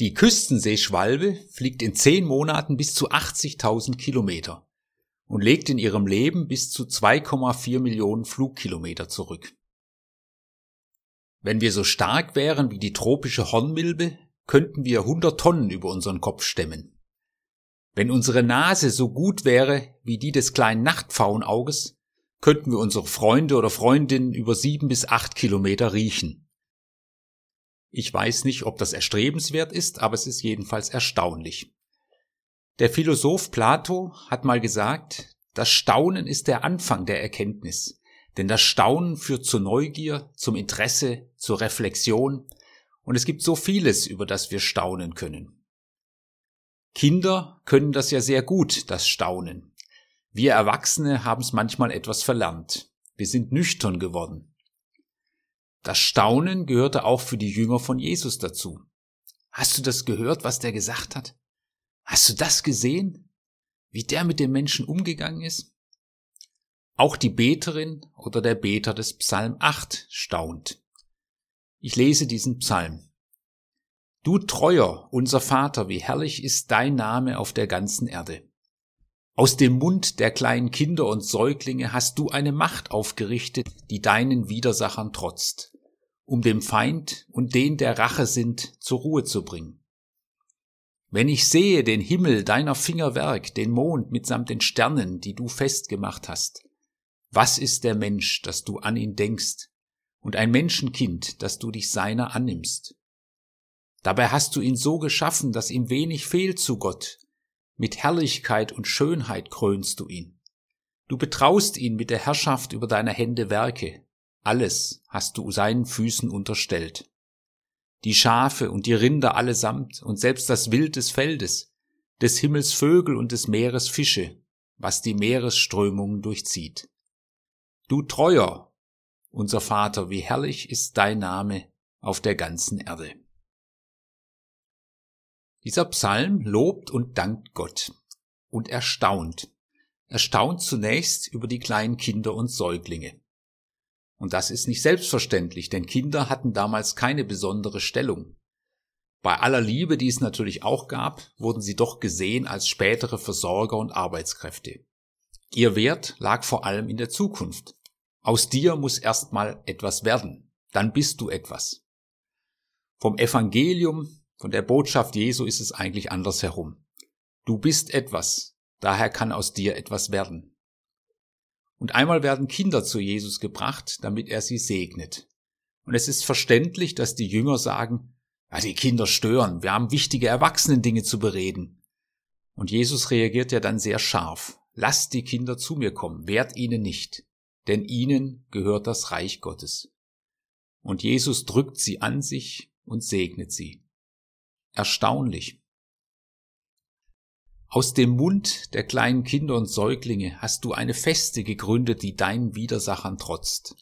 Die Küstenseeschwalbe fliegt in zehn Monaten bis zu 80.000 Kilometer und legt in ihrem Leben bis zu 2,4 Millionen Flugkilometer zurück. Wenn wir so stark wären wie die tropische Hornmilbe, könnten wir 100 Tonnen über unseren Kopf stemmen. Wenn unsere Nase so gut wäre wie die des kleinen Nachtpfauenauges, könnten wir unsere Freunde oder Freundinnen über sieben bis acht Kilometer riechen. Ich weiß nicht, ob das erstrebenswert ist, aber es ist jedenfalls erstaunlich. Der Philosoph Plato hat mal gesagt, das Staunen ist der Anfang der Erkenntnis, denn das Staunen führt zur Neugier, zum Interesse, zur Reflexion, und es gibt so vieles, über das wir staunen können. Kinder können das ja sehr gut, das Staunen. Wir Erwachsene haben es manchmal etwas verlernt. Wir sind nüchtern geworden. Das Staunen gehörte auch für die Jünger von Jesus dazu. Hast du das gehört, was der gesagt hat? Hast du das gesehen? Wie der mit den Menschen umgegangen ist? Auch die Beterin oder der Beter des Psalm 8 staunt. Ich lese diesen Psalm. Du treuer, unser Vater, wie herrlich ist dein Name auf der ganzen Erde. Aus dem Mund der kleinen Kinder und Säuglinge hast du eine Macht aufgerichtet, die deinen Widersachern trotzt, um dem Feind und den der Rache sind zur Ruhe zu bringen. Wenn ich sehe den Himmel deiner Fingerwerk, den Mond mitsamt den Sternen, die du festgemacht hast, was ist der Mensch, dass du an ihn denkst, und ein Menschenkind, dass du dich seiner annimmst? Dabei hast du ihn so geschaffen, dass ihm wenig fehlt zu Gott, mit Herrlichkeit und Schönheit krönst du ihn. Du betraust ihn mit der Herrschaft über deine Hände Werke. Alles hast du seinen Füßen unterstellt. Die Schafe und die Rinder allesamt und selbst das Wild des Feldes, des Himmels Vögel und des Meeres Fische, was die Meeresströmungen durchzieht. Du treuer, unser Vater, wie herrlich ist dein Name auf der ganzen Erde. Dieser Psalm lobt und dankt Gott und erstaunt. Erstaunt zunächst über die kleinen Kinder und Säuglinge. Und das ist nicht selbstverständlich, denn Kinder hatten damals keine besondere Stellung. Bei aller Liebe, die es natürlich auch gab, wurden sie doch gesehen als spätere Versorger und Arbeitskräfte. Ihr Wert lag vor allem in der Zukunft. Aus dir muss erstmal etwas werden, dann bist du etwas. Vom Evangelium von der Botschaft Jesu ist es eigentlich andersherum. Du bist etwas, daher kann aus dir etwas werden. Und einmal werden Kinder zu Jesus gebracht, damit er sie segnet. Und es ist verständlich, dass die Jünger sagen, ja, die Kinder stören, wir haben wichtige Erwachsenendinge zu bereden. Und Jesus reagiert ja dann sehr scharf. Lasst die Kinder zu mir kommen, wehrt ihnen nicht, denn ihnen gehört das Reich Gottes. Und Jesus drückt sie an sich und segnet sie erstaunlich. Aus dem Mund der kleinen Kinder und Säuglinge hast du eine Feste gegründet, die deinen Widersachern trotzt.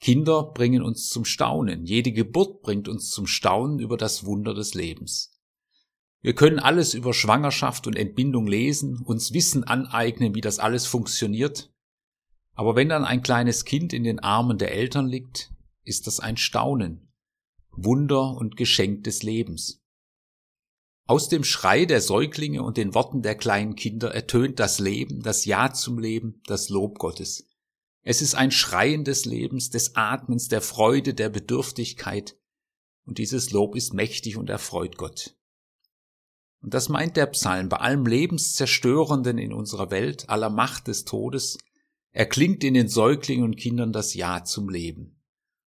Kinder bringen uns zum Staunen, jede Geburt bringt uns zum Staunen über das Wunder des Lebens. Wir können alles über Schwangerschaft und Entbindung lesen, uns Wissen aneignen, wie das alles funktioniert, aber wenn dann ein kleines Kind in den Armen der Eltern liegt, ist das ein Staunen, Wunder und Geschenk des Lebens. Aus dem Schrei der Säuglinge und den Worten der kleinen Kinder ertönt das Leben, das Ja zum Leben, das Lob Gottes. Es ist ein Schreien des Lebens, des Atmens, der Freude, der Bedürftigkeit. Und dieses Lob ist mächtig und erfreut Gott. Und das meint der Psalm bei allem Lebenszerstörenden in unserer Welt, aller Macht des Todes, erklingt in den Säuglingen und Kindern das Ja zum Leben.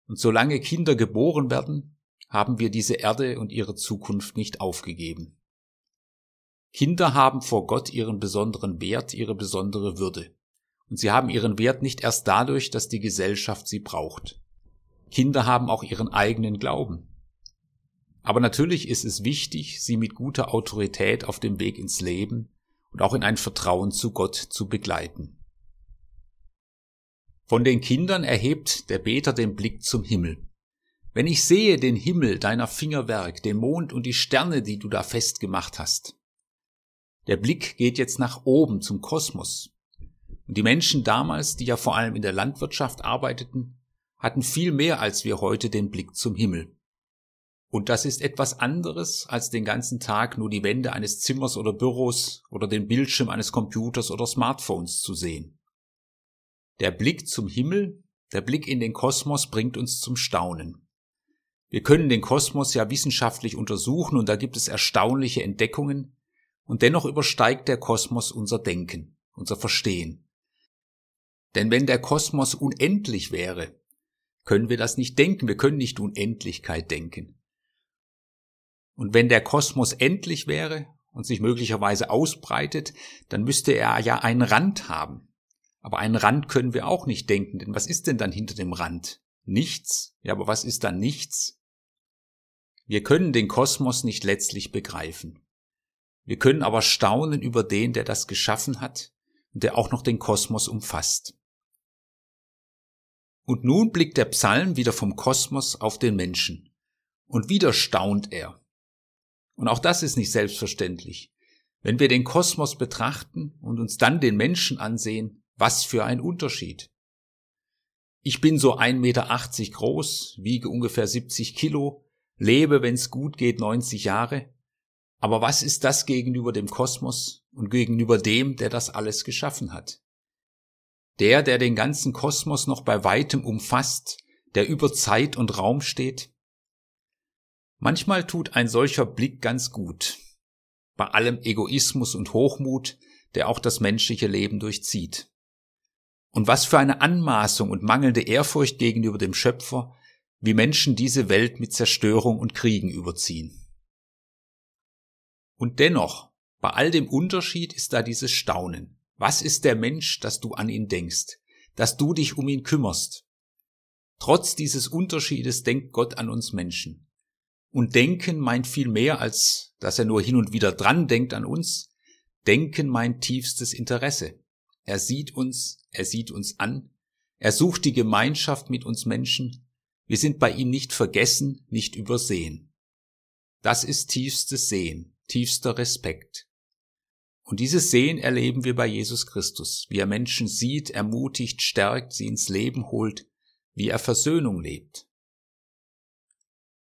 Und solange Kinder geboren werden, haben wir diese Erde und ihre Zukunft nicht aufgegeben. Kinder haben vor Gott ihren besonderen Wert, ihre besondere Würde. Und sie haben ihren Wert nicht erst dadurch, dass die Gesellschaft sie braucht. Kinder haben auch ihren eigenen Glauben. Aber natürlich ist es wichtig, sie mit guter Autorität auf dem Weg ins Leben und auch in ein Vertrauen zu Gott zu begleiten. Von den Kindern erhebt der Beter den Blick zum Himmel. Wenn ich sehe den Himmel deiner Fingerwerk, den Mond und die Sterne, die du da festgemacht hast. Der Blick geht jetzt nach oben zum Kosmos. Und die Menschen damals, die ja vor allem in der Landwirtschaft arbeiteten, hatten viel mehr als wir heute den Blick zum Himmel. Und das ist etwas anderes, als den ganzen Tag nur die Wände eines Zimmers oder Büros oder den Bildschirm eines Computers oder Smartphones zu sehen. Der Blick zum Himmel, der Blick in den Kosmos bringt uns zum Staunen. Wir können den Kosmos ja wissenschaftlich untersuchen und da gibt es erstaunliche Entdeckungen, und dennoch übersteigt der Kosmos unser Denken, unser Verstehen. Denn wenn der Kosmos unendlich wäre, können wir das nicht denken, wir können nicht Unendlichkeit denken. Und wenn der Kosmos endlich wäre und sich möglicherweise ausbreitet, dann müsste er ja einen Rand haben. Aber einen Rand können wir auch nicht denken, denn was ist denn dann hinter dem Rand? Nichts? Ja, aber was ist dann nichts? Wir können den Kosmos nicht letztlich begreifen. Wir können aber staunen über den, der das geschaffen hat und der auch noch den Kosmos umfasst. Und nun blickt der Psalm wieder vom Kosmos auf den Menschen. Und wieder staunt er. Und auch das ist nicht selbstverständlich. Wenn wir den Kosmos betrachten und uns dann den Menschen ansehen, was für ein Unterschied. Ich bin so 1,80 Meter groß, wiege ungefähr 70 Kilo, lebe, wenn es gut geht, 90 Jahre. Aber was ist das gegenüber dem Kosmos und gegenüber dem, der das alles geschaffen hat? Der, der den ganzen Kosmos noch bei weitem umfasst, der über Zeit und Raum steht, Manchmal tut ein solcher Blick ganz gut, bei allem Egoismus und Hochmut, der auch das menschliche Leben durchzieht. Und was für eine Anmaßung und mangelnde Ehrfurcht gegenüber dem Schöpfer, wie Menschen diese Welt mit Zerstörung und Kriegen überziehen. Und dennoch, bei all dem Unterschied ist da dieses Staunen. Was ist der Mensch, dass du an ihn denkst, dass du dich um ihn kümmerst? Trotz dieses Unterschiedes denkt Gott an uns Menschen. Und denken meint viel mehr, als dass er nur hin und wieder dran denkt an uns. Denken meint tiefstes Interesse. Er sieht uns, er sieht uns an, er sucht die Gemeinschaft mit uns Menschen. Wir sind bei ihm nicht vergessen, nicht übersehen. Das ist tiefstes Sehen, tiefster Respekt. Und dieses Sehen erleben wir bei Jesus Christus, wie er Menschen sieht, ermutigt, stärkt, sie ins Leben holt, wie er Versöhnung lebt.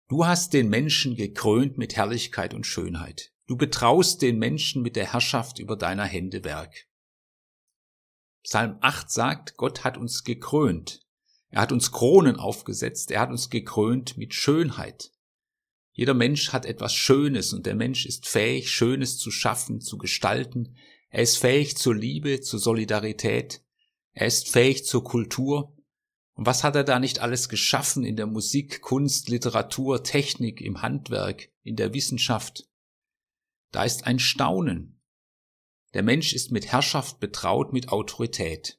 Du hast den Menschen gekrönt mit Herrlichkeit und Schönheit. Du betraust den Menschen mit der Herrschaft über deiner Hände Werk. Psalm 8 sagt, Gott hat uns gekrönt. Er hat uns Kronen aufgesetzt. Er hat uns gekrönt mit Schönheit. Jeder Mensch hat etwas Schönes und der Mensch ist fähig, Schönes zu schaffen, zu gestalten. Er ist fähig zur Liebe, zur Solidarität. Er ist fähig zur Kultur. Und was hat er da nicht alles geschaffen in der Musik, Kunst, Literatur, Technik, im Handwerk, in der Wissenschaft? Da ist ein Staunen. Der Mensch ist mit Herrschaft betraut, mit Autorität.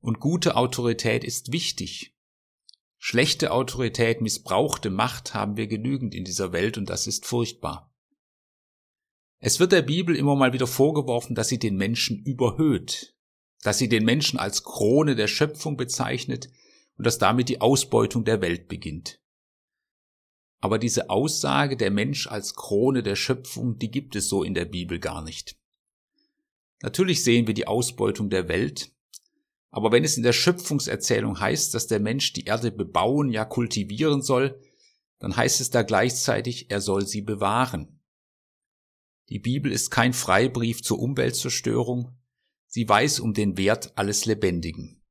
Und gute Autorität ist wichtig. Schlechte Autorität, missbrauchte Macht haben wir genügend in dieser Welt und das ist furchtbar. Es wird der Bibel immer mal wieder vorgeworfen, dass sie den Menschen überhöht, dass sie den Menschen als Krone der Schöpfung bezeichnet, und dass damit die Ausbeutung der Welt beginnt. Aber diese Aussage, der Mensch als Krone der Schöpfung, die gibt es so in der Bibel gar nicht. Natürlich sehen wir die Ausbeutung der Welt, aber wenn es in der Schöpfungserzählung heißt, dass der Mensch die Erde bebauen, ja kultivieren soll, dann heißt es da gleichzeitig, er soll sie bewahren. Die Bibel ist kein Freibrief zur Umweltzerstörung, sie weiß um den Wert alles Lebendigen.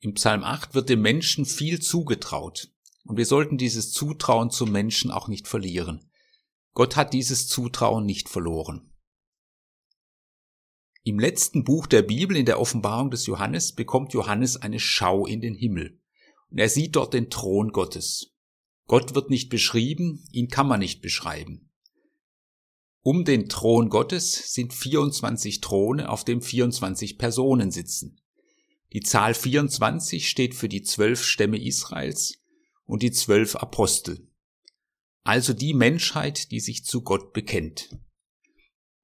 Im Psalm 8 wird dem Menschen viel zugetraut. Und wir sollten dieses Zutrauen zum Menschen auch nicht verlieren. Gott hat dieses Zutrauen nicht verloren. Im letzten Buch der Bibel, in der Offenbarung des Johannes, bekommt Johannes eine Schau in den Himmel. Und er sieht dort den Thron Gottes. Gott wird nicht beschrieben, ihn kann man nicht beschreiben. Um den Thron Gottes sind 24 Throne, auf dem 24 Personen sitzen. Die Zahl 24 steht für die zwölf Stämme Israels und die zwölf Apostel. Also die Menschheit, die sich zu Gott bekennt.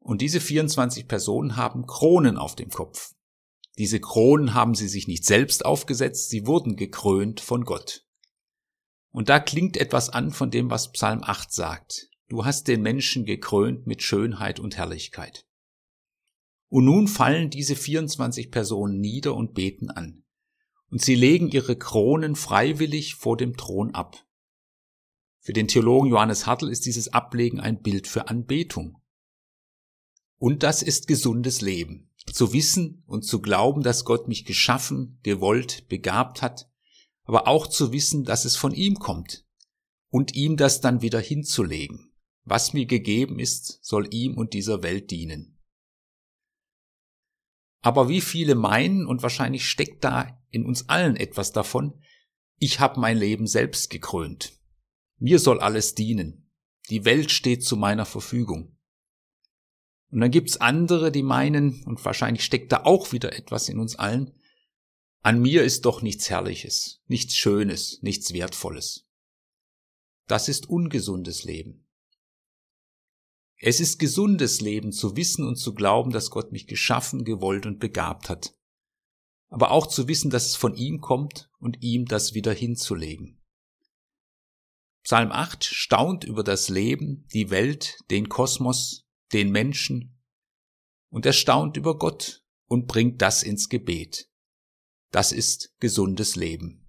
Und diese 24 Personen haben Kronen auf dem Kopf. Diese Kronen haben sie sich nicht selbst aufgesetzt, sie wurden gekrönt von Gott. Und da klingt etwas an von dem, was Psalm 8 sagt. Du hast den Menschen gekrönt mit Schönheit und Herrlichkeit. Und nun fallen diese 24 Personen nieder und beten an. Und sie legen ihre Kronen freiwillig vor dem Thron ab. Für den Theologen Johannes Hartl ist dieses Ablegen ein Bild für Anbetung. Und das ist gesundes Leben. Zu wissen und zu glauben, dass Gott mich geschaffen, gewollt, begabt hat, aber auch zu wissen, dass es von ihm kommt und ihm das dann wieder hinzulegen. Was mir gegeben ist, soll ihm und dieser Welt dienen. Aber wie viele meinen, und wahrscheinlich steckt da in uns allen etwas davon, ich habe mein Leben selbst gekrönt. Mir soll alles dienen. Die Welt steht zu meiner Verfügung. Und dann gibt's andere, die meinen, und wahrscheinlich steckt da auch wieder etwas in uns allen, an mir ist doch nichts Herrliches, nichts Schönes, nichts Wertvolles. Das ist ungesundes Leben. Es ist gesundes Leben zu wissen und zu glauben, dass Gott mich geschaffen, gewollt und begabt hat. Aber auch zu wissen, dass es von ihm kommt und ihm das wieder hinzulegen. Psalm 8 staunt über das Leben, die Welt, den Kosmos, den Menschen und er staunt über Gott und bringt das ins Gebet. Das ist gesundes Leben.